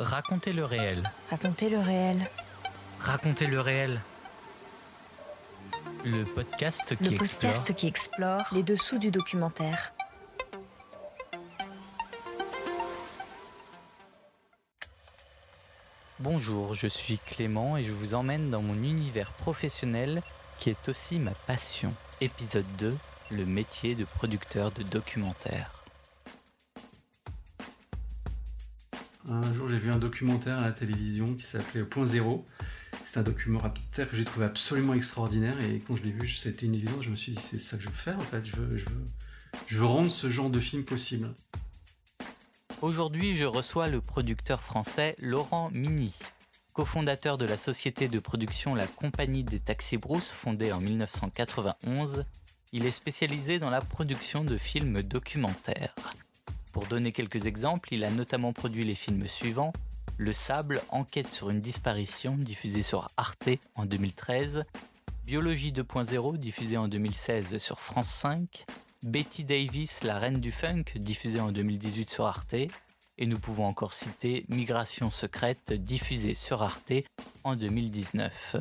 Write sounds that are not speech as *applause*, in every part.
Racontez le réel. Racontez le réel. Racontez le réel. Le podcast qui Le explore podcast qui explore les dessous du documentaire. Bonjour, je suis Clément et je vous emmène dans mon univers professionnel qui est aussi ma passion. Épisode 2, le métier de producteur de documentaire. Un jour, j'ai vu un documentaire à la télévision qui s'appelait Point Zéro. C'est un documentaire que j'ai trouvé absolument extraordinaire et quand je l'ai vu, c'était une évidence. Je me suis dit, c'est ça que je veux faire en fait. Je veux, rendre ce genre de film possible. Aujourd'hui, je reçois le producteur français Laurent Mini. Cofondateur de la société de production La Compagnie des Taxis Brousse, fondée en 1991, il est spécialisé dans la production de films documentaires. Pour donner quelques exemples, il a notamment produit les films suivants. Le Sable, enquête sur une disparition, diffusé sur Arte en 2013, Biologie 2.0, diffusé en 2016 sur France 5, Betty Davis, la reine du funk, diffusée en 2018 sur Arte, et nous pouvons encore citer Migration secrète, diffusée sur Arte en 2019.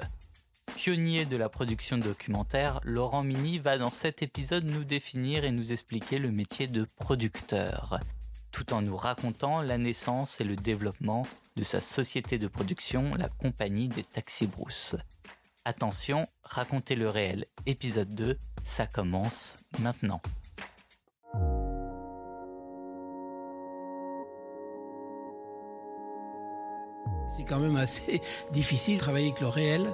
Pionnier de la production documentaire, Laurent Mini va dans cet épisode nous définir et nous expliquer le métier de producteur, tout en nous racontant la naissance et le développement de sa société de production, la Compagnie des Taxis Brousse. Attention, racontez le réel, épisode 2, ça commence maintenant. C'est quand même assez *laughs* difficile de travailler avec le réel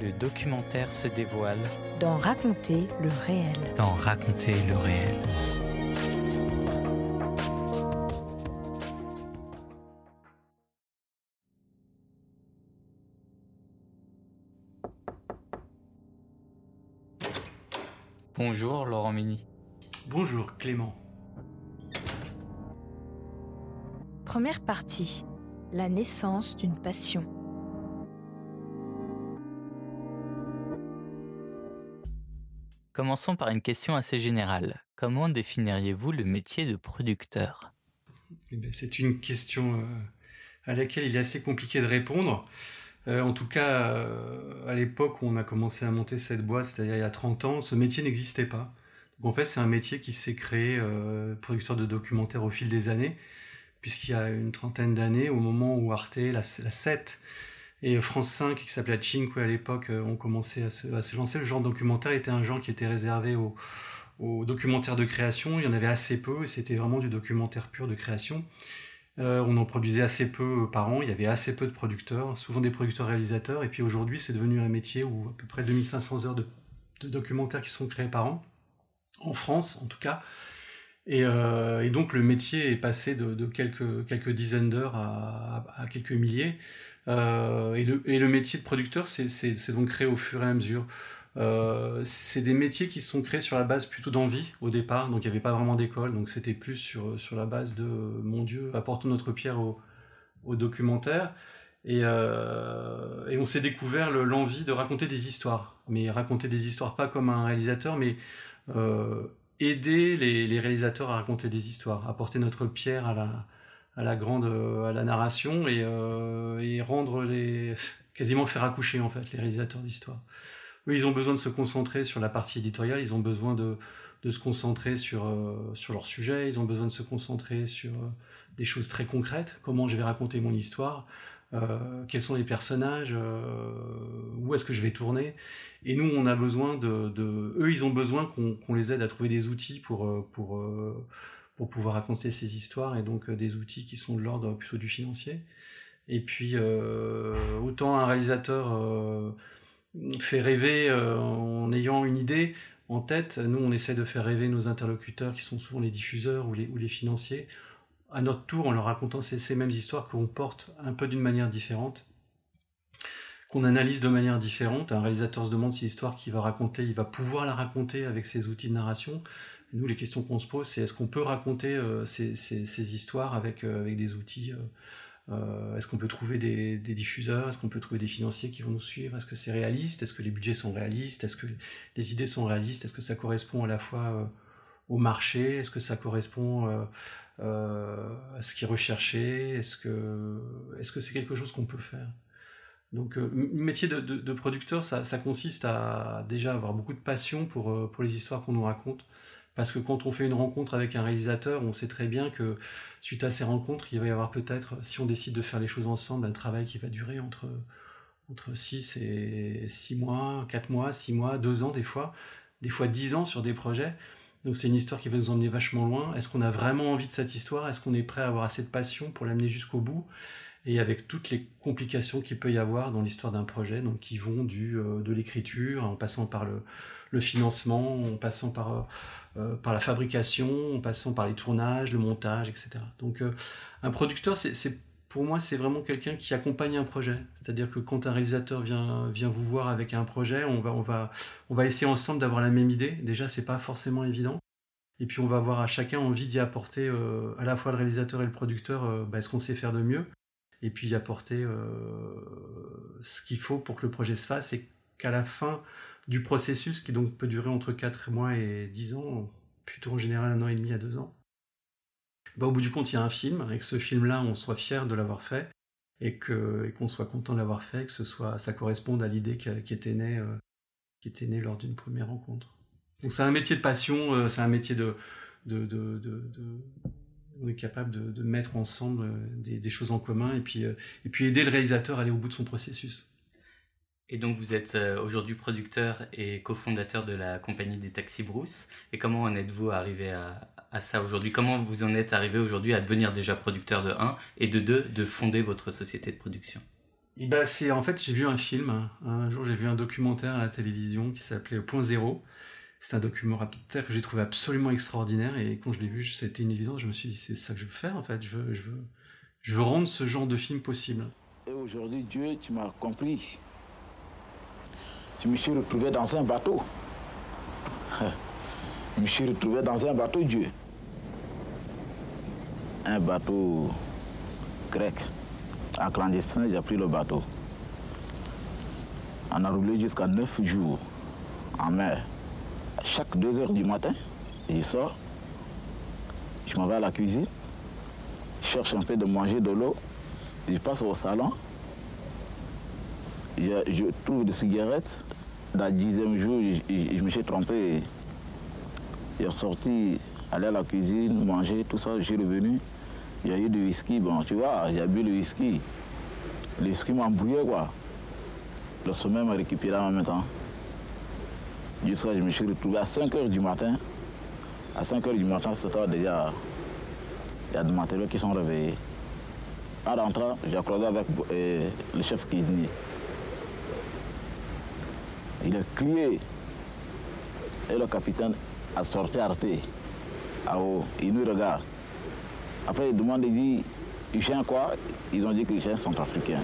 Le documentaire se dévoile Dans raconter le réel. dans Raconter le réel. Bonjour Laurent Mini. Bonjour Clément. Première partie. La naissance d'une passion. Commençons par une question assez générale. Comment définiriez-vous le métier de producteur? Eh ben, c'est une question euh, à laquelle il est assez compliqué de répondre. Euh, en tout cas, euh, à l'époque où on a commencé à monter cette boîte, c'est-à-dire il y a 30 ans, ce métier n'existait pas. En fait, c'est un métier qui s'est créé, producteur de documentaires au fil des années, puisqu'il y a une trentaine d'années, au moment où Arte, la, la 7 et France 5, qui s'appelait Cinque à l'époque, euh, ont commencé à se, lancer, le genre documentaire était un genre qui était réservé aux, documentaires de création. Il y en avait assez peu, et c'était vraiment du documentaire pur de création. Euh, on en produisait assez peu par an, il y avait assez peu de producteurs, souvent des producteurs réalisateurs, et puis aujourd'hui c'est devenu un métier où à peu près 2500 heures de, documentaires qui sont créés par an, en France en tout cas, et, euh, donc le métier est passé de, quelques, dizaines d'heures à quelques milliers, euh, et, le, métier de producteur c'est donc créé au fur et à mesure. Euh, c'est des métiers qui sont créés sur la base plutôt d'envie au départ, donc il n'y avait pas vraiment d'école, donc c'était plus sur, la base de mon Dieu, apportons notre pierre au, documentaire. Et, euh, et on s'est découvert l'envie de raconter des histoires. Mais raconter des histoires pas comme un réalisateur, mais aider les, réalisateurs à raconter des histoires, apporter notre pierre à la, à la grande à la narration et, euh, et rendre les *laughs* quasiment faire accoucher en fait les réalisateurs d'histoire. Eux, ils ont besoin de se concentrer sur la partie éditoriale, ils ont besoin de, de se concentrer sur, euh, sur leur sujet, ils ont besoin de se concentrer sur euh, des choses très concrètes, comment je vais raconter mon histoire, euh, quels sont les personnages, où est-ce que je vais tourner. Et nous, on a besoin de... de eux, ils ont besoin qu'on les aide à trouver des outils pour, pour, pour pouvoir raconter ces histoires, et donc des outils qui sont de l'ordre plutôt du financier. Et puis, autant un réalisateur fait rêver en ayant une idée, en tête. Nous, on essaie de faire rêver nos interlocuteurs, qui sont souvent les diffuseurs ou les, financiers, à notre tour en leur racontant ces, ces mêmes histoires qu'on porte un peu d'une manière différente, qu'on analyse de manière différente. Un réalisateur se demande si l'histoire qu'il va raconter, il va pouvoir la raconter avec ses outils de narration. Nous, les questions qu'on se pose, c'est est-ce qu'on peut raconter euh, ces, ces, histoires avec, euh, avec des outils euh, Est-ce qu'on peut trouver des, diffuseurs Est-ce qu'on peut trouver des financiers qui vont nous suivre Est-ce que c'est réaliste Est-ce que les budgets sont réalistes Est-ce que les idées sont réalistes Est-ce que ça correspond à la fois au marché Est-ce que ça correspond à ce qui est recherché Est-ce que est-ce que c'est quelque chose qu'on peut faire? Donc, le métier de producteur, ça, ça, consiste à déjà avoir beaucoup de passion pour, pour les histoires qu'on nous raconte, parce que quand on fait une rencontre avec un réalisateur, on sait très bien que suite à ces rencontres, il va y avoir peut-être, si on décide de faire les choses ensemble, un travail qui va durer entre, entre 6 et 6 mois, 4 mois, 6 mois, 2 ans des fois, des fois 10 ans sur des projets. Donc c'est une histoire qui va nous emmener vachement loin. Est-ce qu'on a vraiment envie de cette histoire? Est-ce qu'on est prêt à avoir assez de passion pour l'amener jusqu'au bout? Et avec toutes les complications qu'il peut y avoir dans l'histoire d'un projet, donc qui vont du, euh, de l'écriture, en passant par le, le financement, en passant par euh, par la fabrication, en passant par les tournages, le montage, etc. Donc euh, un producteur, c'est pour moi, c'est vraiment quelqu'un qui accompagne un projet. C'est-à-dire que quand un réalisateur vient, vient vous voir avec un projet, on va, on va, on va essayer ensemble d'avoir la même idée. Déjà, c'est pas forcément évident. Et puis on va avoir à chacun envie d'y apporter, euh, à la fois le réalisateur et le producteur, bah, ce qu'on sait faire de mieux. Et puis y apporter ce qu'il faut pour que le projet se fasse et qu'à la fin, du processus qui donc peut durer entre 4 mois et 10 ans, plutôt en général un an et demi à 2 ans. Bah, au bout du compte, il y a un film, avec ce film-là, on soit fier de l'avoir fait, et que et qu'on soit content de l'avoir fait, que ce soit ça corresponde à l'idée qui, était née euh, qui était née lors d'une première rencontre. Donc c'est un métier de passion, euh, c'est un métier de, de, de, de, on est capable de, mettre ensemble des, des, choses en commun et puis, euh, et puis aider le réalisateur à aller au bout de son processus. Et donc vous êtes euh, aujourd'hui producteur et cofondateur de la compagnie des Taxis Brousse. Et comment en êtes-vous arrivé à, à ça aujourd'hui? Comment vous en êtes arrivé aujourd'hui à devenir déjà producteur de 1 et de 2, de fonder votre société de production? Et bah c'est en fait j'ai vu un film hein. un jour j'ai vu un documentaire à la télévision qui s'appelait Point Zéro. C'est un documentaire que j'ai trouvé absolument extraordinaire. Et quand je l'ai vu c'était une évidence. Je me suis dit c'est ça que je veux faire en fait. Je veux je veux je veux rendre ce genre de film possible. Et aujourd'hui Dieu tu m'as compris je me suis retrouvé dans un bateau. Je me suis retrouvé dans un bateau Dieu. Un bateau grec. En clandestin, j'ai pris le bateau. On a roulé jusqu'à neuf jours en mer. Chaque deux heures du matin, je sors, je m'en vais à la cuisine, je cherche un peu de manger de l'eau, je passe au salon, je, trouve des cigarettes. Dans le dixième jour, je, je, me suis trompé. J'ai sorti, aller à la cuisine, manger, tout ça. J'ai revenu. Il y a eu du whisky. Bon, tu vois, j'ai bu le whisky. Le whisky m'a embrouillé, quoi. Le sommeil m'a récupéré en même temps. Du soir, je me suis retrouvé à 5 h du matin. À 5 h du matin, c'était déjà. Il y a des matériaux qui sont réveillés. En rentrant, j'ai accordé avec euh, le chef cuisinier. Il crié. Et le capitaine a sorti Arte. À haut. Il nous regarde. Après, il demande, il dit, il chien quoi? Ils ont dit que les chiens sont africains.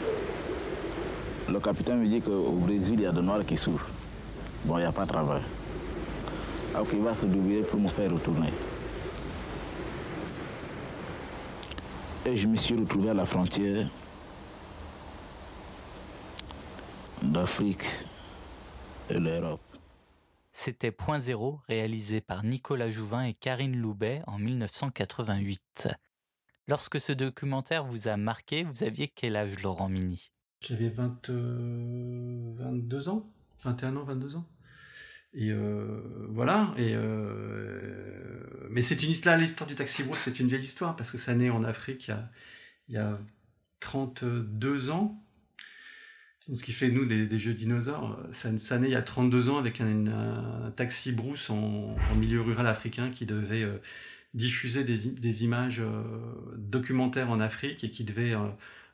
Le capitaine me dit qu'au Brésil, il y a des Noirs qui souffrent. Bon, il n'y a pas de travail. Donc, il va se doubler pour me faire retourner. Et je me suis retrouvé à la frontière. d'Afrique et l'Europe. C'était Point Zéro, réalisé par Nicolas Jouvin et Karine Loubet en 1988. Lorsque ce documentaire vous a marqué, vous aviez quel âge, Laurent Mini? J'avais 22 euh, ans, 21 ans, 22 ans. Et euh, voilà. Et euh, mais c'est une histoire, l'histoire du taxi rouge, c'est une vieille histoire parce que ça naît en Afrique il y a, il y a 32 ans. Ce qui fait nous des, jeux dinosaures, ça, ça, naît il y a 32 ans avec un, taxi brousse en, milieu rural africain qui devait euh, diffuser des, des images documentaires en Afrique et qui devait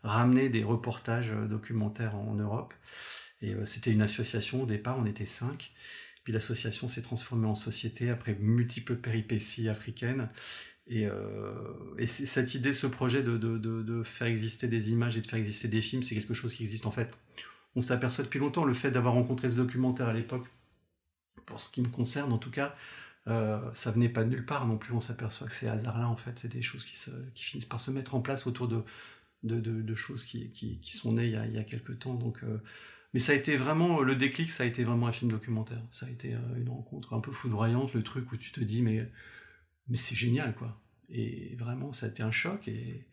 ramener des reportages documentaires en, Europe. Et c'était une association au départ, on était cinq. Puis l'association s'est transformée en société après multiples péripéties africaines. Et, euh, et cette idée, ce projet de, faire exister des images et de faire exister des films, c'est quelque chose qui existe en fait. On s'aperçoit depuis longtemps, le fait d'avoir rencontré ce documentaire à l'époque, pour ce qui me concerne en tout cas, euh, ça venait pas de nulle part non plus. On s'aperçoit que ces hasards-là, en fait, c'est des choses qui, se, qui finissent par se mettre en place autour de, choses qui, sont nées il y a, il quelques temps. Donc, euh, mais ça a été vraiment, le déclic, ça a été vraiment un film documentaire. Ça a été euh, une rencontre un peu foudroyante, le truc où tu te dis, mais, mais c'est génial, quoi. Et vraiment, ça a été un choc. Et,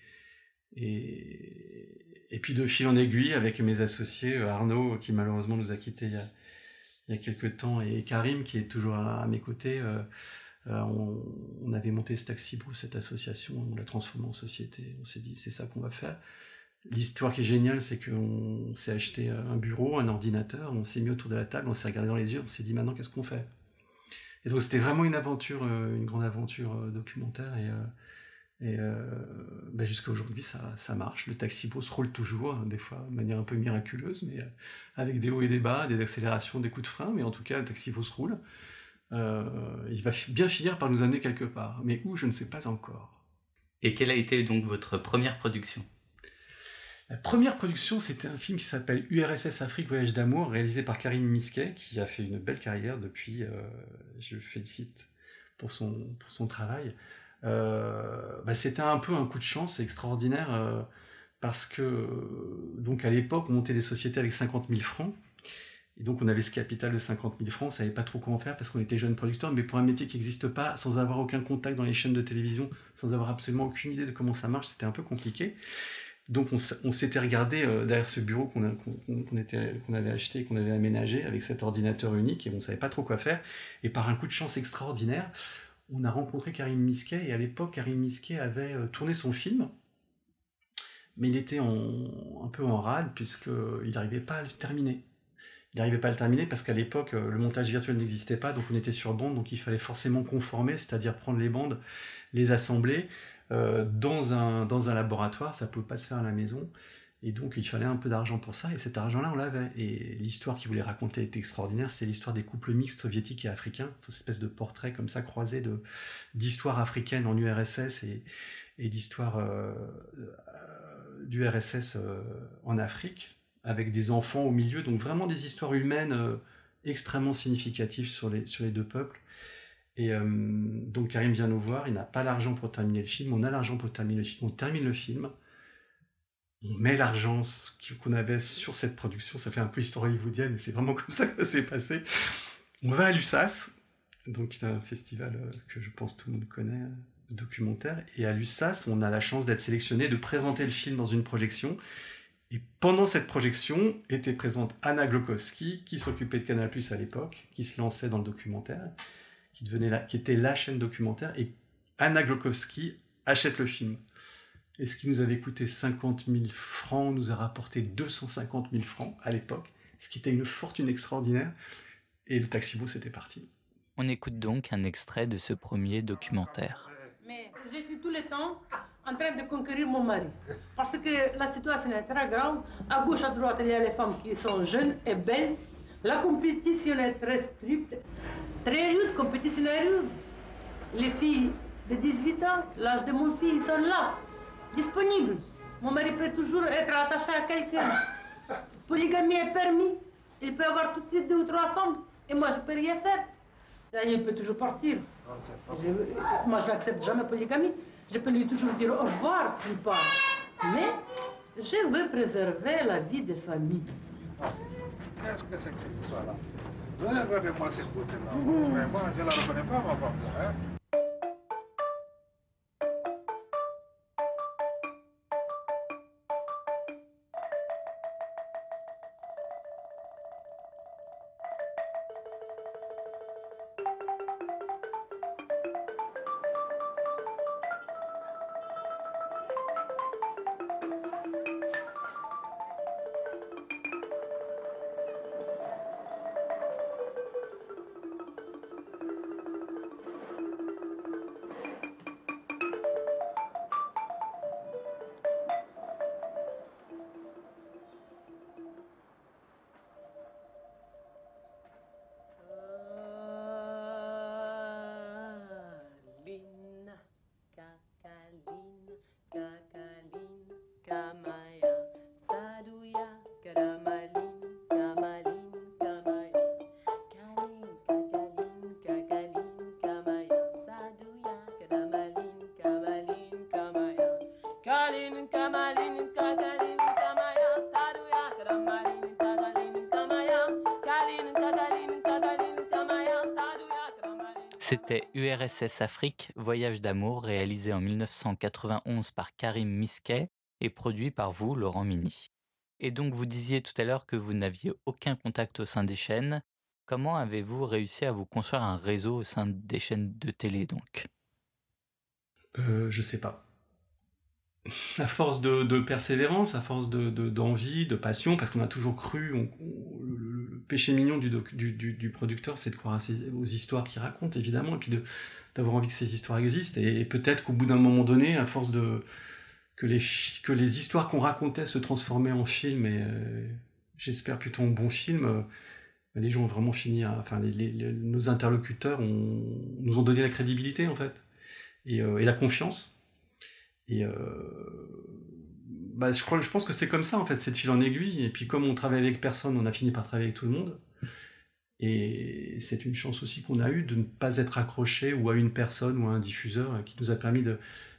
et, et puis de fil en aiguille, avec mes associés, euh, Arnaud, qui malheureusement nous a quittés il y a, il y a quelques temps, et Karim, qui est toujours à, mes côtés, euh, on, on, avait monté ce taxi pour cette association, on l'a transformé en société. On s'est dit, c'est ça qu'on va faire. L'histoire qui est géniale, c'est qu'on s'est acheté un bureau, un ordinateur, on s'est mis autour de la table, on s'est regardé dans les yeux, on s'est dit maintenant qu'est-ce qu'on fait? Et donc c'était vraiment une aventure, euh, une grande aventure euh, documentaire et, euh, bah, jusqu'à aujourd'hui ça, ça marche. Le taxi se roule toujours, hein, des fois de manière un peu miraculeuse, mais avec des hauts et des bas, des accélérations, des coups de frein, mais en tout cas le taxi se roule. il va bien finir par nous amener quelque part, mais où je ne sais pas encore. Et quelle a été donc votre première production? La première production, c'était un film qui s'appelle URSS Afrique Voyage d'amour, réalisé par Karim Misquet, qui a fait une belle carrière depuis. Euh, je le félicite pour son, travail. Euh, bah, c'était un peu un coup de chance extraordinaire euh, parce que donc à l'époque on montait des sociétés avec 50 000 francs et donc on avait ce capital de 50 000 francs, on savait pas trop comment faire parce qu'on était jeunes producteurs, mais pour un métier qui n'existe pas, sans avoir aucun contact dans les chaînes de télévision, sans avoir absolument aucune idée de comment ça marche, c'était un peu compliqué. Donc on, s'était regardé euh, derrière ce bureau qu'on avait acheté, qu'on avait aménagé avec cet ordinateur unique et on ne savait pas trop quoi faire. Et par un coup de chance extraordinaire, on a rencontré Karim Misquet et à l'époque Karim Misquet avait euh, tourné son film, mais il était un peu en rade puisqu'il n'arrivait pas à le terminer. Il n'arrivait pas à le terminer parce qu'à l'époque euh, le montage virtuel n'existait pas, donc on était sur bande, donc il fallait forcément conformer, c'est-à-dire prendre les bandes, les assembler euh, dans, un, dans un laboratoire, ça ne pouvait pas se faire à la maison. Et donc il fallait un peu d'argent pour ça, et cet argent-là, on l'avait. Et l'histoire qu'il voulait raconter était extraordinaire, c'est l'histoire des couples mixtes soviétiques et africains, cette espèce de portrait comme ça croisé d'histoire africaine en URSS et, et d'histoire euh, euh d'URSS euh, en Afrique, avec des enfants au milieu, donc vraiment des histoires humaines extrêmement significatives sur les, sur les deux peuples. Et euh, donc Karim vient nous voir, il n'a pas l'argent pour terminer le film, on a l'argent pour terminer le film, on termine le film, on met l'argent qu'on avait sur cette production, ça fait un peu histoire hollywoodienne, mais c'est vraiment *laughs* comme ça que ça s'est passé. On va à l'USAS, donc c'est un festival euh, que je pense tout le monde connaît, euh, documentaire, et à l'USAS, on a la chance d'être sélectionné, de présenter le film dans une projection, et pendant cette projection était présente Anna Glokowski, qui s'occupait de Canal+, à l'époque, qui se lançait dans le documentaire, qui, devenait la, qui était la chaîne documentaire, et Anna Glokowski achète le film. Et ce qui nous avait coûté 50 000 francs nous a rapporté 250 000 francs à l'époque, ce qui était une fortune extraordinaire. Et le taxi-bus c'était parti. On écoute donc un extrait de ce premier documentaire. Mais je suis tout le temps en train de conquérir mon mari. Parce que la situation est très grave. À gauche, à droite, il y a les femmes qui sont jeunes et belles. La compétition est très stricte. Très rude, compétition rude. Les filles de 18 ans, l'âge de mon fils, sont là, disponibles. Mon mari peut toujours être attaché à quelqu'un. *laughs* Polygamie est permis. Il peut avoir tout de suite deux ou trois femmes. Et moi, je ne peux rien faire. Il peut toujours partir. moi, je n'accepte jamais polygamie. Je peux lui toujours dire au revoir s'il part. Mais je veux préserver la vie des familles. Qu'est-ce que c'est que cette histoire-là Regardez-moi cette beauté-là. Mais moi, je ne la reconnais pas, ma femme. Hein? C'était URSS Afrique, Voyage d'amour, réalisé en 1991 par Karim Misquet et produit par vous, Laurent Mini. Et donc vous disiez tout à l'heure que vous n'aviez aucun contact au sein des chaînes. Comment avez-vous réussi à vous construire un réseau au sein des chaînes de télé donc? Euh, Je sais pas. À force de, persévérance, à force d'envie, de, passion, parce qu'on a toujours cru, péché mignon du, du, producteur, c'est de croire aux histoires qu'il raconte, évidemment, et puis d'avoir envie que ces histoires existent. Et, peut-être qu'au bout d'un moment donné, à force de que les, que les histoires qu'on racontait se transformaient en films, et euh, j'espère plutôt en bons films, euh, les gens ont vraiment fini à, enfin, nos interlocuteurs nous ont donné la crédibilité, en fait, et, euh, et la confiance. Et bah, je, pense que c'est comme ça, en fait, c'est de fil en aiguille. Et puis, comme on travaille avec personne, on a fini par travailler avec tout le monde. Et c'est une chance aussi qu'on a eue de ne pas être accroché ou à une personne ou à un diffuseur qui nous a permis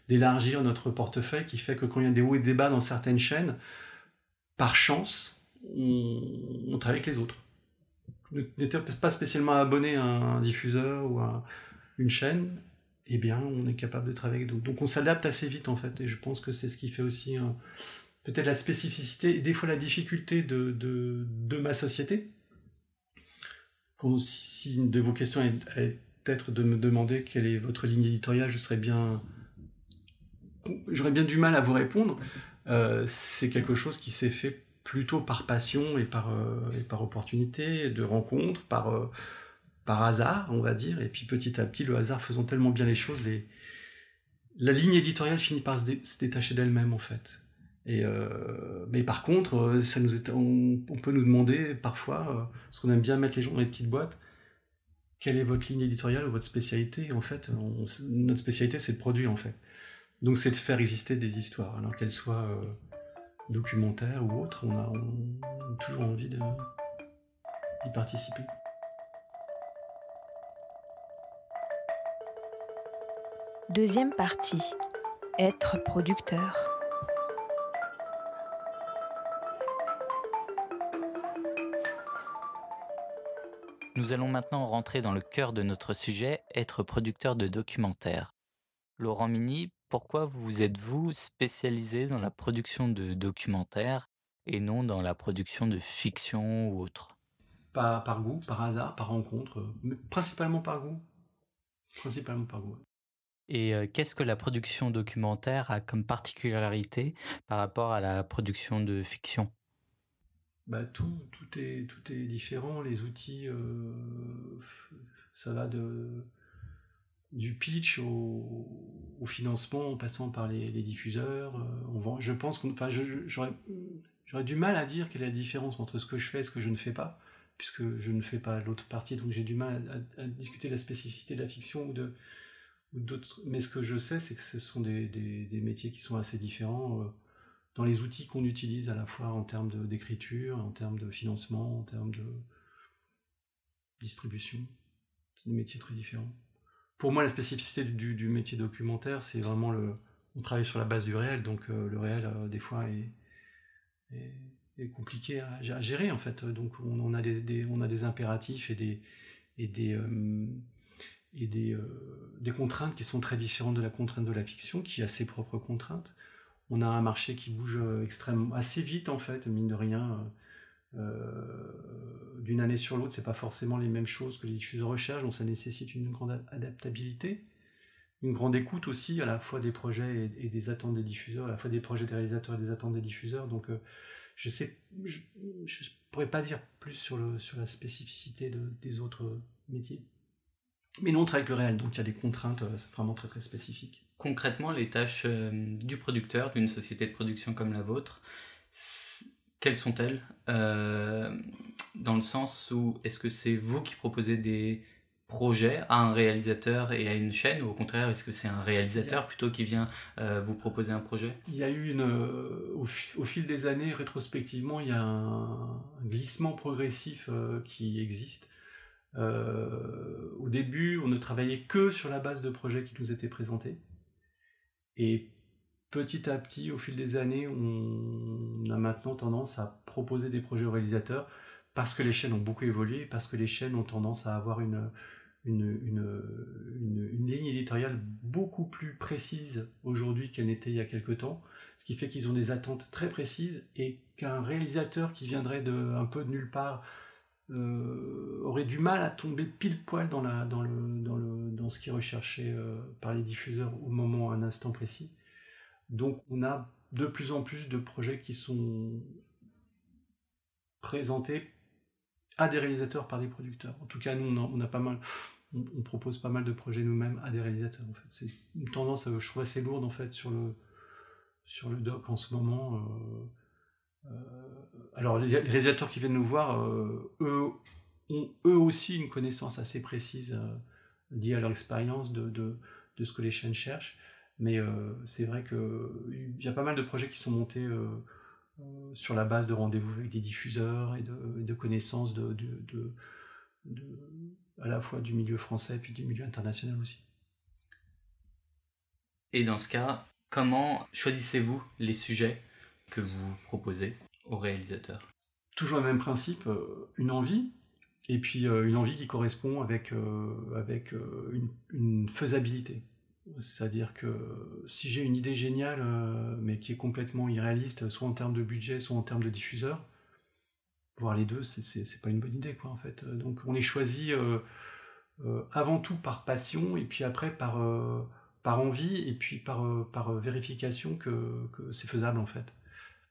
d'élargir notre portefeuille, qui fait que quand il y a des hauts et des bas dans certaines chaînes, par chance, on, travaille avec les autres. On n'était pas spécialement abonné à un diffuseur ou à une chaîne, eh bien, on est capable de travailler avec d'autres. Donc, on s'adapte assez vite, en fait, et je pense que c'est ce qui fait aussi peut-être la spécificité et des fois la difficulté de, de, ma société. si une de vos questions est, peut-être de me demander quelle est votre ligne éditoriale, je serais bien. J'aurais bien du mal à vous répondre. Euh, c'est quelque chose qui s'est fait plutôt par passion et par, euh, et par opportunité, de rencontre, par. Euh, par hasard, on va dire, et puis petit à petit, le hasard faisant tellement bien les choses, la ligne éditoriale finit par se, détacher d'elle-même, en fait. Et euh, mais par contre, euh, ça nous est... on... peut nous demander parfois, euh, parce qu'on aime bien mettre les gens dans les petites boîtes, quelle est votre ligne éditoriale ou votre spécialité En fait, notre spécialité, c'est de produire, en fait. Donc, c'est de faire exister des histoires, alors qu'elles soient documentaires ou autres, on a toujours envie d'y participer. Deuxième partie. Être producteur. Nous allons maintenant rentrer dans le cœur de notre sujet, être producteur de documentaires. Laurent Mini, pourquoi vous êtes-vous spécialisé dans la production de documentaires et non dans la production de fiction ou autre? Pas par goût, par hasard, par rencontre, mais principalement par goût. Principalement par goût. Et qu'est-ce que la production documentaire a comme particularité par rapport à la production de fiction? Bah, tout, tout, est, tout est différent. Les outils, ça va de, du pitch au, financement en passant par les, diffuseurs. je pense qu'on, j'aurais du mal à dire quelle est la différence entre ce que je fais et ce que je ne fais pas, puisque je ne fais pas l'autre partie, donc j'ai du mal à, à, discuter de la spécificité de la fiction ou de, mais ce que je sais, c'est que ce sont des, des, métiers qui sont assez différents euh, dans les outils qu'on utilise à la fois en termes d'écriture, en termes de financement, en termes de distribution. C'est des métiers très différents. Pour moi, la spécificité du, métier documentaire, c'est vraiment le. On travaille sur la base du réel, donc euh, le réel, euh, des fois, est, compliqué à, gérer en fait. Donc on, a des, on a des impératifs et des et des et des, des contraintes qui sont très différentes de la contrainte de la fiction, qui a ses propres contraintes. On a un marché qui bouge extrêmement assez vite en fait, mine de rien. D'une année sur l'autre, c'est pas forcément les mêmes choses que les diffuseurs recherchent, donc ça nécessite une grande adaptabilité une grande écoute aussi à la fois des projets et, des attentes des diffuseurs, à la fois des projets des réalisateurs et des attentes des diffuseurs. Donc euh, je sais, je, je, pourrais pas dire plus sur, le, sur la spécificité de, des autres métiers. Mais non, on travaille avec le réel, donc il y a des contraintes euh, vraiment très très spécifiques. Concrètement, les tâches euh, du producteur d'une société de production comme la vôtre, quelles sont-elles? Dans le sens où est-ce que c'est vous qui proposez des projet à un réalisateur et à une chaîne ou au contraire est-ce que c'est un réalisateur plutôt qui vient euh, vous proposer un projet? Il y a eu une euh, au, fil des années rétrospectivement il y a un, glissement progressif euh, qui existe. Au début on ne travaillait que sur la base de projets qui nous étaient présentés. Et petit à petit au fil des années on a maintenant tendance à proposer des projets aux réalisateurs parce que les chaînes ont beaucoup évolué, parce que les chaînes ont tendance à avoir une, une, une, une, ligne éditoriale beaucoup plus précise aujourd'hui qu'elle n'était il y a quelque temps, ce qui fait qu'ils ont des attentes très précises et qu'un réalisateur qui viendrait de un peu de nulle part euh, aurait du mal à tomber pile poil dans, la, dans, le, dans, le, dans ce qui est recherché euh, par les diffuseurs au moment, à un instant précis. Donc on a de plus en plus de projets qui sont présentés à des réalisateurs par des producteurs. En tout cas, nous, on a, pas mal, on, propose pas mal de projets nous-mêmes à des réalisateurs. En fait, c'est une tendance, je trouve assez lourde en fait sur le sur le doc en ce moment. Euh, euh, alors, les, réalisateurs qui viennent nous voir, euh, eux ont eux aussi une connaissance assez précise liée à leur expérience de, de, de, ce que les chaînes cherchent. Mais c'est vrai qu'il y a pas mal de projets qui sont montés euh, sur la base de rendez-vous avec des diffuseurs et de, connaissances de, à la fois du milieu français et puis du milieu international aussi. Et dans ce cas, comment choisissez-vous les sujets que vous proposez aux réalisateurs Toujours le même principe, euh, une envie, et puis euh, une envie qui correspond avec, avec une faisabilité. C'est-à-dire que si j'ai une idée géniale, euh, mais qui est complètement irréaliste, soit en termes de budget, soit en termes de diffuseur, voir les deux, c'est pas une bonne idée, quoi, en fait. Donc on est choisi euh, euh, avant tout par passion, et puis après par, par envie, et puis par, par vérification que, que c'est faisable, en fait.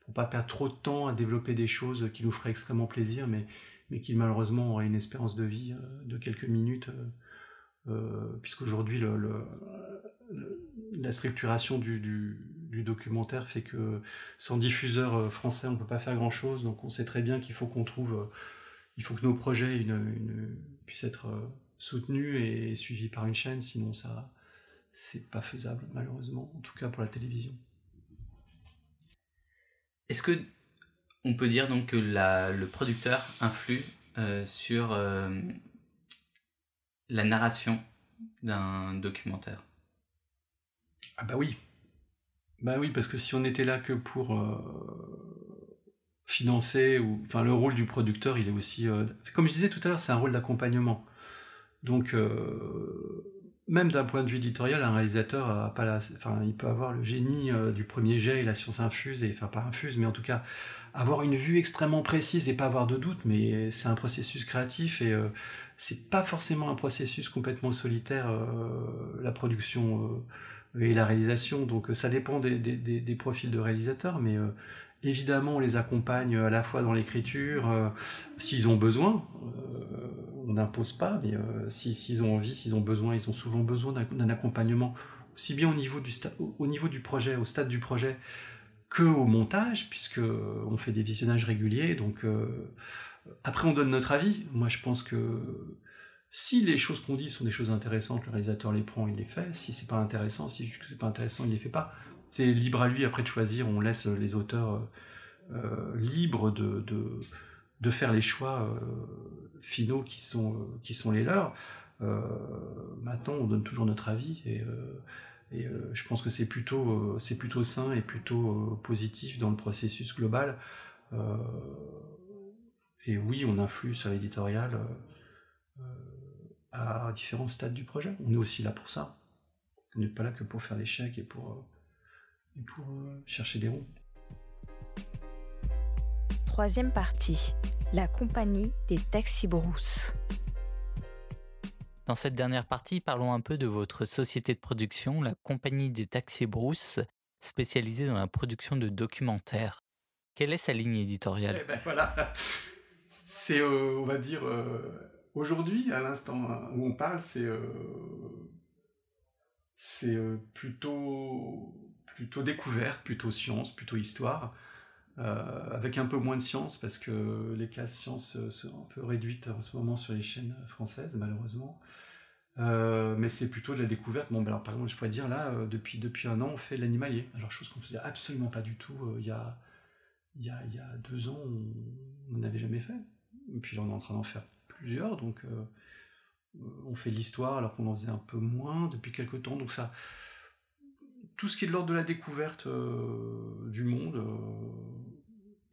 Pour pas perdre trop de temps à développer des choses qui nous feraient extrêmement plaisir, mais, qui malheureusement auraient une espérance de vie de quelques minutes. puisqu'aujourd'hui le, la structuration du, documentaire fait que sans diffuseur euh, français, on ne peut pas faire grand-chose. Donc on sait très bien qu'il faut qu'on trouve, euh, il faut que nos projets puissent être euh, soutenus et suivis par une chaîne, sinon ça, c'est pas faisable malheureusement, en tout cas pour la télévision. Est-ce que on peut dire donc que le producteur influe sur la narration d'un documentaire? Ah bah oui. Bah oui, parce que si on était là que pour euh, financer, enfin le rôle du producteur, il est aussi, euh, comme je disais tout à l'heure, c'est un rôle d'accompagnement. Donc euh, même d'un point de vue éditorial, un réalisateur a pas la, enfin il peut avoir le génie du premier jet et la science infuse, et enfin pas infuse, mais en tout cas avoir une vue extrêmement précise et pas avoir de doute, mais c'est un processus créatif et c'est pas forcément un processus complètement solitaire, la production et la réalisation. Donc ça dépend des, des, des, profils de réalisateurs, mais euh, évidemment on les accompagne à la fois dans l'écriture, euh, s'ils ont besoin. Euh, on n'impose pas, mais s'ils ont envie, s'ils ont besoin, ils ont souvent besoin d'un accompagnement, aussi bien au niveau, du projet, au stade du projet, que au montage, puisque on fait des visionnages réguliers. Donc après on donne notre avis. Moi je pense que si les choses qu'on dit sont des choses intéressantes, le réalisateur les prend, il les fait. Si c'est pas intéressant, si c'est pas intéressant, il les fait pas. C'est libre à lui après de choisir. On laisse les auteurs euh, euh, libres de, de, faire les choix euh, finaux qui sont, qui sont les leurs. maintenant, on donne toujours notre avis et, je pense que c'est plutôt, plutôt sain et plutôt positif dans le processus global et oui, on influe sur l'éditorial à différents stades du projet. On est aussi là pour ça. On n'est pas là que pour faire les chèques et pour, et pour chercher des ronds. Troisième partie, la compagnie des taxis brousses. Dans cette dernière partie, parlons un peu de votre société de production, la compagnie des taxis brousses, spécialisée dans la production de documentaires. Quelle est sa ligne éditoriale? Eh ben voilà, c'est, euh, on va dire, euh, aujourd'hui, à l'instant où on parle, c'est, euh, c'est plutôt, plutôt découverte, plutôt science, plutôt histoire. Euh, avec un peu moins de science parce que les classes sciences sont un peu réduites en ce moment sur les chaînes françaises malheureusement. Euh, mais c'est plutôt de la découverte. Bon, ben alors, par exemple, je pourrais dire là, euh, depuis, depuis un an, on fait l'animalier. Alors, chose qu'on faisait absolument pas du tout il y, a, y, a, y a deux ans, on n'avait jamais fait. Et puis là, on est en train d'en faire plusieurs, donc on fait l'histoire alors qu'on en faisait un peu moins depuis quelques temps. Donc ça, tout ce qui est de l'ordre de la découverte euh, du monde, euh,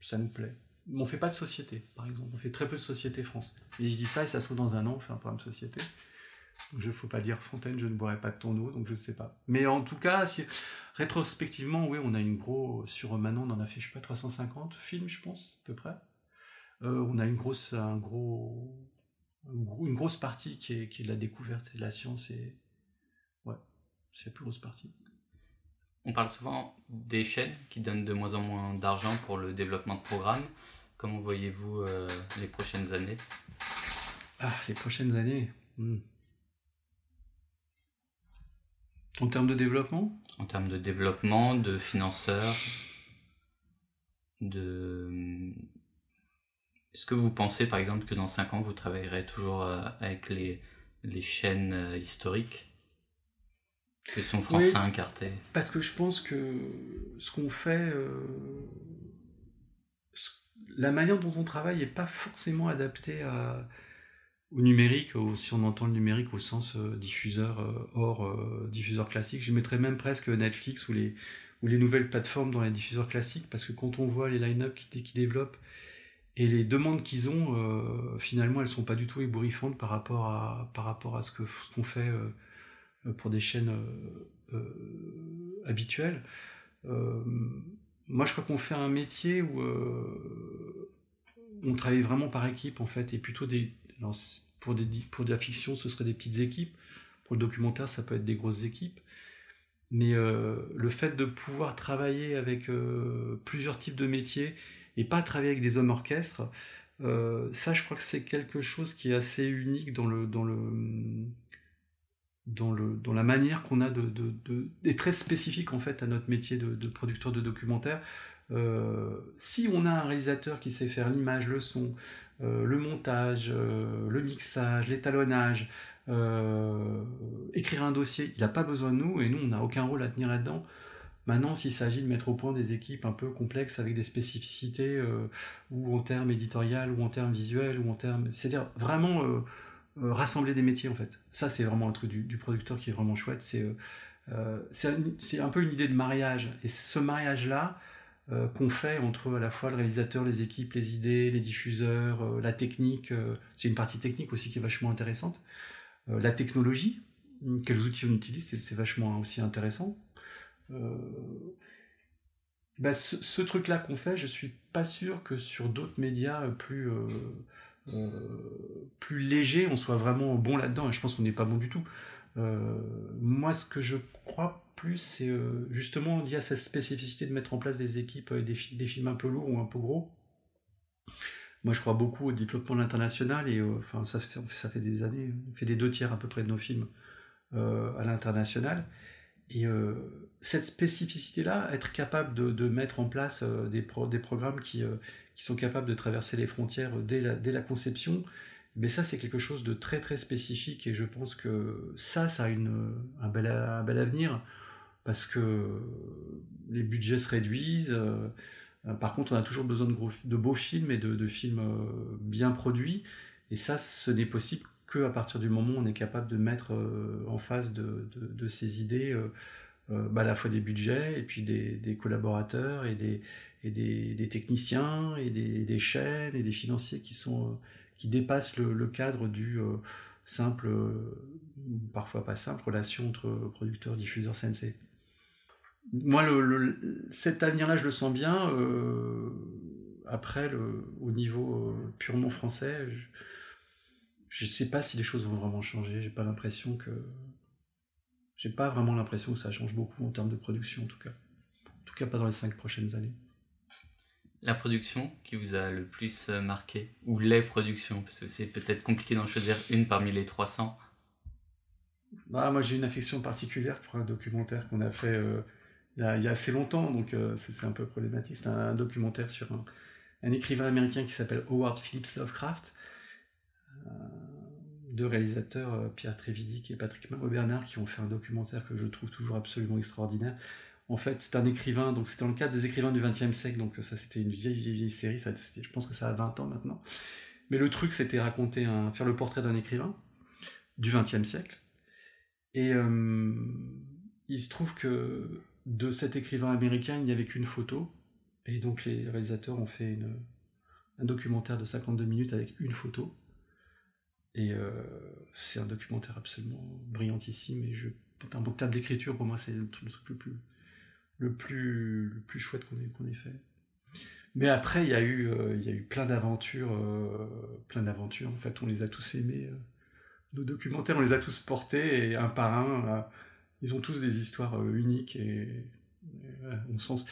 ça nous plaît. On fait pas de société, par exemple. On fait très peu de société France. Et je dis ça, et ça se trouve dans un an, on fait un programme société. Je ne faut pas dire Fontaine, je ne boirai pas de ton eau, donc je ne sais pas. Mais en tout cas, si, rétrospectivement, oui, on a une grosse, sur Manon, on en a fait, je sais pas, 350 films, je pense, à peu près. Euh, on a une grosse, partie qui est, qui est de la découverte et de la science, et ouais, c'est la plus grosse partie. On parle souvent des chaînes qui donnent de moins en moins d'argent pour le développement de programmes. Comment voyez-vous euh, les prochaines années? Ah, les prochaines années hmm. En termes de développement? En termes de développement, de financeurs, de... Est-ce que vous pensez par exemple que dans 5 ans vous travaillerez toujours euh, avec les, les chaînes euh, historiques? Que son français oui, Parce que je pense que ce qu'on fait, euh, la manière dont on travaille n'est pas forcément adaptée au numérique, si on entend le numérique au sens euh, diffuseur euh, hors diffuseur classique. Je mettrais même presque Netflix ou les, ou les nouvelles plateformes dans les diffuseurs classiques, parce que quand on voit les line-up qui, qui développent et les demandes qu'ils ont, finalement, elles sont pas du tout ébouriffantes par rapport à, par rapport à ce qu'on ce qu'on fait pour des chaînes euh, euh, habituelles. moi, je crois qu'on fait un métier où on travaille vraiment par équipe en fait, et plutôt des, pour, des, pour de la fiction, ce serait des petites équipes. Pour le documentaire, ça peut être des grosses équipes. Mais le fait de pouvoir travailler avec plusieurs types de métiers et pas travailler avec des hommes orchestres, ça, je crois que c'est quelque chose qui est assez unique dans le, dans le, dans, le, dans la manière qu'on a de, de, est très spécifique en fait à notre métier de, de producteur de documentaire. Euh, si on a un réalisateur qui sait faire l'image, le son, euh, le montage, euh, le mixage, l'étalonnage, écrire un dossier, il n'a pas besoin de nous et nous on n'a aucun rôle à tenir là-dedans. Maintenant, s'il s'agit de mettre au point des équipes un peu complexes avec des spécificités, ou en termes éditorial, ou en termes visuels, ou en termes, c'est-à-dire vraiment euh, rassembler des métiers en fait. Ça c'est vraiment un truc du, producteur qui est vraiment chouette. C'est euh, euh, c'est un, peu une idée de mariage. Et ce mariage-là qu'on fait entre à la fois le réalisateur, les équipes, les idées, les diffuseurs, la technique, c'est une partie technique aussi qui est vachement intéressante. la technologie, quels outils on utilise, c'est vachement aussi intéressant. Bah, ce, ce truc-là qu'on fait, je suis pas sûr que sur d'autres médias plus plus léger, on soit vraiment bon là-dedans. Et je pense qu'on n'est pas bon du tout. Euh, moi, ce que je crois plus, c'est euh, justement il y a cette spécificité de mettre en place des équipes des, des, films un peu lourds ou un peu gros. Moi, je crois beaucoup au développement de l'international et enfin ça, fait, des années, on fait des deux tiers à peu près de nos films à l'international. Et cette spécificité-là, être capable de, mettre en place des programmes qui, sont capables de traverser les frontières dès la, dès la conception, mais ça c'est quelque chose de très très spécifique et je pense que ça, ça a une, un, bel, un bel avenir parce que les budgets se réduisent. Euh, par contre, on a toujours besoin de, gros, de beaux films et de, films euh, bien produits. Et ça, ce n'est possible que à partir du moment où on est capable de mettre euh, en face de, de, ces idées bah, à la fois des budgets et puis des, collaborateurs et des, et des, techniciens et des, chaînes et des financiers qui sont qui dépassent le, cadre du simple, parfois pas simple, relation entre producteurs, diffuseurs, CNC. Moi, le, cet avenir-là, je le sens bien. après, le, au niveau purement français, je ne sais pas si les choses vont vraiment changer. J'ai pas l'impression que. J'ai pas vraiment l'impression que ça change beaucoup en termes de production, en tout cas. En tout cas, pas dans les cinq prochaines années. La production qui vous a le plus euh, marqué Ou les productions? Parce que c'est peut-être compliqué d'en choisir une parmi les 300. Bah, moi, j'ai une affection particulière pour un documentaire qu'on a fait euh, il, y a, assez longtemps, donc euh, c'est un peu problématique. C'est un, documentaire sur un, écrivain américain qui s'appelle Howard Phillips Lovecraft deux réalisateurs, Pierre Trévidic et Patrick Bernard, qui ont fait un documentaire que je trouve toujours absolument extraordinaire. En fait, c'est un écrivain, donc c'était dans le cadre des écrivains du XXe siècle, donc ça c'était une vieille, vieille, série, je pense que ça a 20 ans maintenant. Mais le truc, c'était raconter, un, faire le portrait d'un écrivain du XXe siècle. Et euh, il se trouve que de cet écrivain américain, il n'y avait qu'une photo. Et donc les réalisateurs ont fait un documentaire de 52 minutes avec une photo. Et euh, c'est un documentaire absolument brillantissime. Et je, en termes d'écriture, pour moi, c'est le, truc le plus, le plus, le plus chouette qu'on ait, fait. Mais après, il y a eu, euh, il y a eu plein d'aventures, euh, plein d'aventures. En fait, on les a tous aimés. nos documentaires, on les a tous portés et un par un, ils ont tous des histoires uniques et, on sens.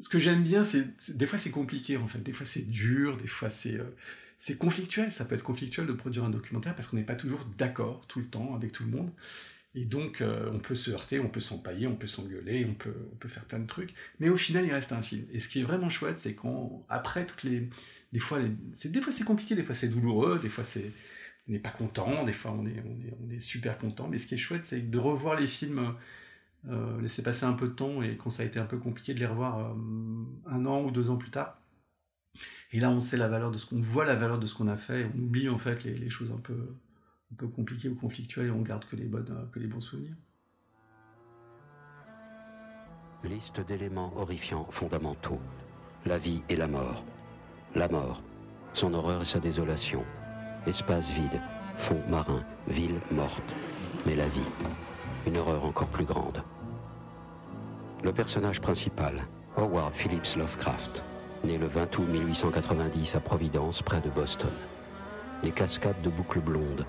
Ce que j'aime bien, c'est des fois c'est compliqué en fait, des fois c'est dur, des fois c'est c'est conflictuel, ça peut être conflictuel de produire un documentaire parce qu'on n'est pas toujours d'accord tout le temps avec tout le monde. Et donc, euh, on peut se heurter, on peut s'empailler, on peut s'engueuler, on peut, on peut faire plein de trucs. Mais au final, il reste un film. Et ce qui est vraiment chouette, c'est qu'on, après toutes les, des fois, c'est, des fois c'est compliqué, des fois c'est douloureux, des fois c'est, on n'est pas content, des fois on est, on est, on est super content. Mais ce qui est chouette, c'est de revoir les films, euh, laisser passer un peu de temps et quand ça a été un peu compliqué de les revoir euh, un an ou deux ans plus tard, et là, on sait la valeur de ce qu'on voit, la valeur de ce qu'on a fait, et on oublie en fait les, choses un peu, un peu compliquées ou conflictuelles, et on garde que les, bonnes, que les bons souvenirs. Liste d'éléments horrifiants fondamentaux. La vie et la mort. La mort, son horreur et sa désolation. Espace vide, fond marin, ville morte. Mais la vie, une horreur encore plus grande. Le personnage principal, Howard Phillips Lovecraft, né le 20 août 1890 à Providence, près de Boston. Les cascades de boucles blondes.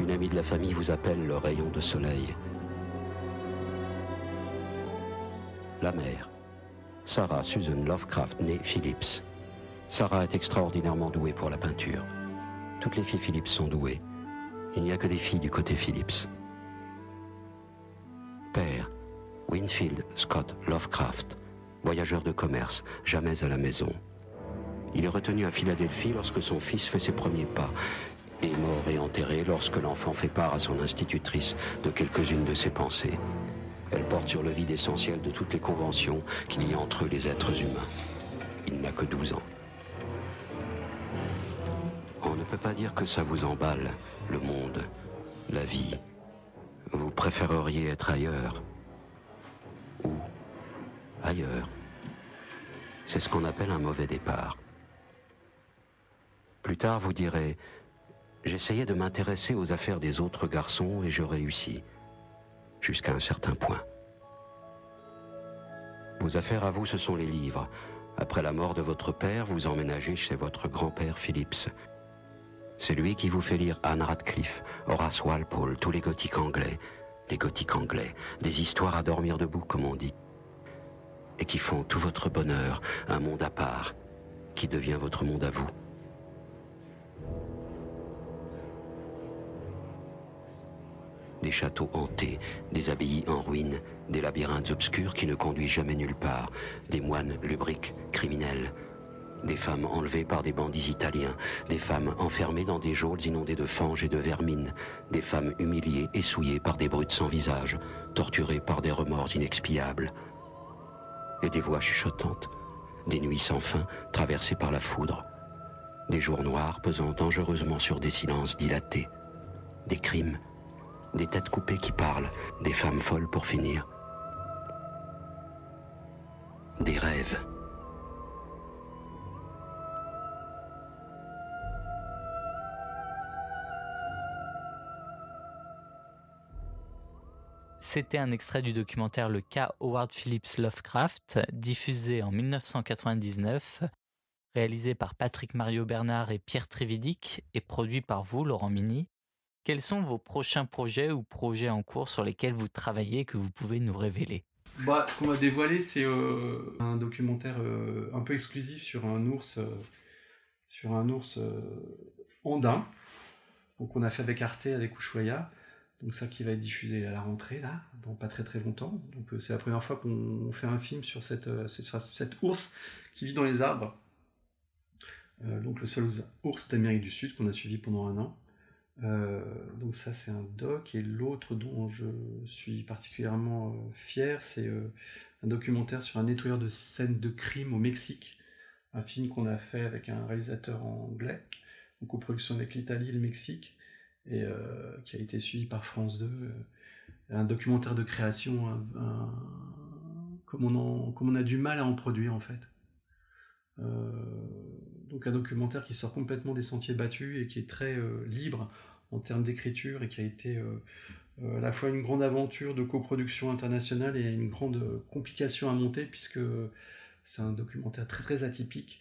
Une amie de la famille vous appelle le rayon de soleil. La mère. Sarah Susan Lovecraft, née Phillips. Sarah est extraordinairement douée pour la peinture. Toutes les filles Phillips sont douées. Il n'y a que des filles du côté Phillips. Père. Winfield Scott Lovecraft voyageur de commerce, jamais à la maison. Il est retenu à Philadelphie lorsque son fils fait ses premiers pas, et mort et enterré lorsque l'enfant fait part à son institutrice de quelques-unes de ses pensées. Elle porte sur le vide essentiel de toutes les conventions qu'il y a entre les êtres humains. Il n'a que 12 ans. On ne peut pas dire que ça vous emballe, le monde, la vie. Vous préféreriez être ailleurs. Où ailleurs. C'est ce qu'on appelle un mauvais départ. Plus tard, vous direz, j'essayais de m'intéresser aux affaires des autres garçons et je réussis, jusqu'à un certain point. Vos affaires à vous, ce sont les livres. Après la mort de votre père, vous emménagez chez votre grand-père Phillips. C'est lui qui vous fait lire Anne Radcliffe, Horace Walpole, tous les gothiques anglais, les gothiques anglais, des histoires à dormir debout, comme on dit et qui font tout votre bonheur un monde à part, qui devient votre monde à vous. Des châteaux hantés, des abbayes en ruine, des labyrinthes obscurs qui ne conduisent jamais nulle part, des moines lubriques, criminels, des femmes enlevées par des bandits italiens, des femmes enfermées dans des geôles inondées de fanges et de vermine, des femmes humiliées et souillées par des brutes sans visage, torturées par des remords inexpiables, et des voix chuchotantes, des nuits sans fin traversées par la foudre, des jours noirs pesant dangereusement sur des silences dilatés, des crimes, des têtes coupées qui parlent, des femmes folles pour finir, des rêves. C'était un extrait du documentaire Le cas Howard Phillips Lovecraft, diffusé en 1999, réalisé par Patrick Mario Bernard et Pierre Trévidic et produit par vous, Laurent Mini. Quels sont vos prochains projets ou projets en cours sur lesquels vous travaillez que vous pouvez nous révéler? Bah, Ce qu'on va dévoiler, c'est euh, un documentaire euh, un peu exclusif sur un ours, euh, sur un ours andin. Donc on a fait avec Arte, avec Ushuaïa. Donc ça qui va être diffusé à la rentrée, là, dans pas très très longtemps. Donc c'est la première fois qu'on fait un film sur cette, cette, ours qui vit dans les arbres. donc le seul ours d'Amérique du Sud qu'on a suivi pendant un an. Donc ça c'est un doc et l'autre dont je suis particulièrement fier c'est un documentaire sur un nettoyeur de scènes de crime au Mexique un film qu'on a fait avec un réalisateur anglais en coproduction avec l'Italie et le Mexique et euh, qui a été suivi par France 2. Euh, un documentaire de création, comme, on a du mal à en produire en fait. Euh, donc un documentaire qui sort complètement des sentiers battus et qui est très libre en termes d'écriture et qui a été à la fois une grande aventure de coproduction internationale et une grande complication à monter puisque c'est un documentaire très très atypique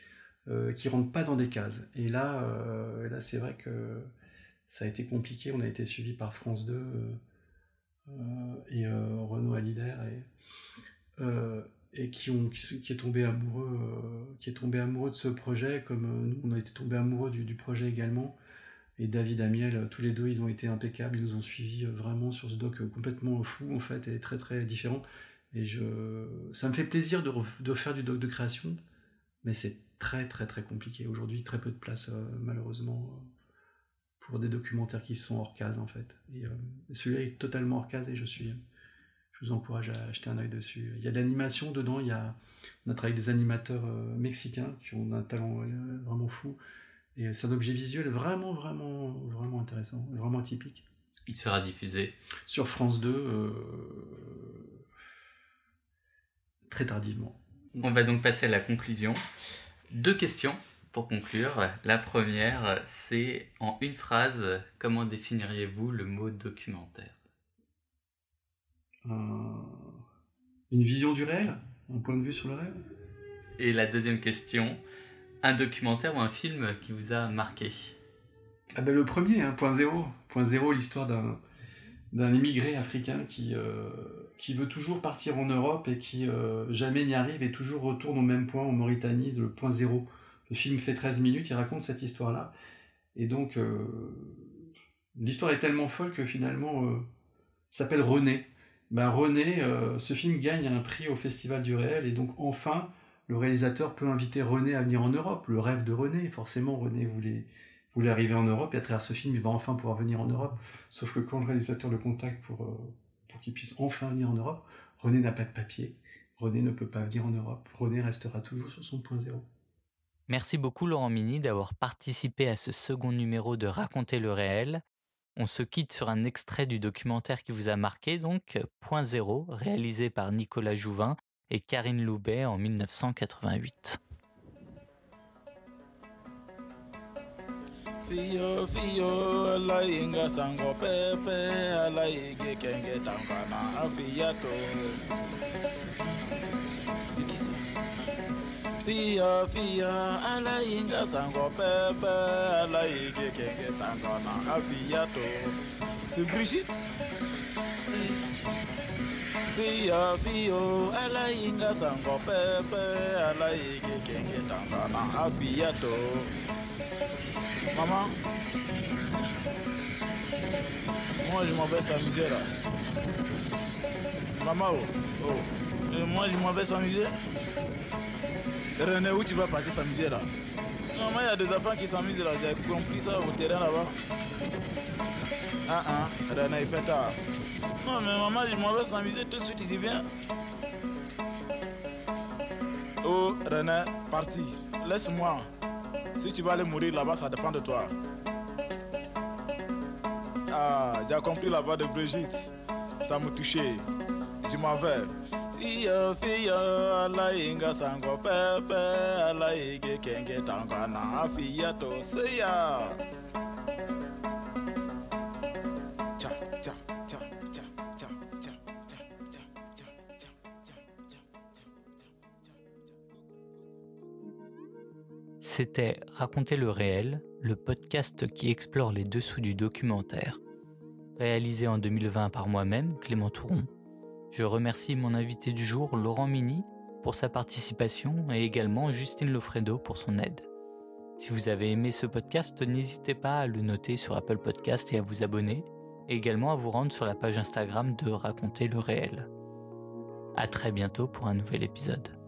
qui rentre pas dans des cases. Et là, là c'est vrai que ça a été compliqué. On a été suivi par France 2 euh, euh, et euh, Renaud Alider et, et qui, ont, qui, est tombé amoureux, qui est tombé amoureux de ce projet, comme nous on a été tombé amoureux du, projet également. Et David Amiel, tous les deux, ils ont été impeccables, ils nous ont suivis vraiment sur ce doc complètement fou en fait et très très différent. Et je, ça me fait plaisir de, de faire du doc de création, mais c'est très très très compliqué aujourd'hui, très peu de place malheureusement pour des documentaires qui sont hors case en fait. Et euh, celui-là est totalement hors case et je suis, je vous encourage à jeter un œil dessus. Il y a de l'animation dedans, il y a, on a travaillé avec des animateurs euh, mexicains qui ont un talent euh, vraiment fou. Et c'est un objet visuel vraiment, vraiment, vraiment intéressant, vraiment atypique. Il sera diffusé sur France 2 très tardivement. On va donc passer à la conclusion. Deux questions pour conclure, la première, c'est en une phrase, comment définiriez-vous le mot documentaire? Une vision du réel Un point de vue sur le réel? Et la deuxième question, un documentaire ou un film qui vous a marqué? Ah ben Le premier, hein, Point Zéro. Point Zéro, l'histoire d'un, d'un immigré africain qui, euh, qui veut toujours partir en Europe et qui euh, jamais n'y arrive et toujours retourne au même point en Mauritanie, le point zéro. Le film fait 13 minutes, il raconte cette histoire-là. Et donc, euh, l'histoire est tellement folle que finalement, s'appelle René. Ben, René, euh, ce film gagne un prix au Festival du réel, et donc enfin, le réalisateur peut inviter René à venir en Europe. Le rêve de René, forcément, René voulait, arriver en Europe, et à travers ce film, il va enfin pouvoir venir en Europe. Sauf que quand le réalisateur le contacte pour, pour qu'il puisse enfin venir en Europe, René n'a pas de papier. René ne peut pas venir en Europe. René restera toujours sur son point zéro. Merci beaucoup Laurent Mini d'avoir participé à ce second numéro de Raconter le réel. On se quitte sur un extrait du documentaire qui vous a marqué, donc Point Zéro, réalisé par Nicolas Jouvin et Karine Loubet en 1988. C'est qui ça Fia fia ala inga sango pepe ala ige kenge tangana afia to. C'est Brigitte? Fia fio ala inga sango pepe ala to. Maman? Moi je m'en vais s'amuser là. Maman moi je m'en vais s'amuser René, où tu vas partir s'amuser là? Non, il y a des enfants qui s'amusent là, j'ai compris ça au terrain là-bas. Ah ah, René, il fait tard. Non, mais maman, je m'en vais s'amuser tout de suite, il dit viens. Oh, René, parti. Laisse-moi. Si tu vas aller mourir là-bas, ça dépend de toi. Ah, j'ai compris la voix de Brigitte. Ça me touchait. Je m'en vais. C'était Raconter le réel, le podcast qui explore les dessous du documentaire. Réalisé en 2020 par moi-même, Clément Touron. Je remercie mon invité du jour, Laurent Mini, pour sa participation et également Justine Lofredo pour son aide. Si vous avez aimé ce podcast, n'hésitez pas à le noter sur Apple Podcast et à vous abonner, et également à vous rendre sur la page Instagram de Raconter le réel. À très bientôt pour un nouvel épisode.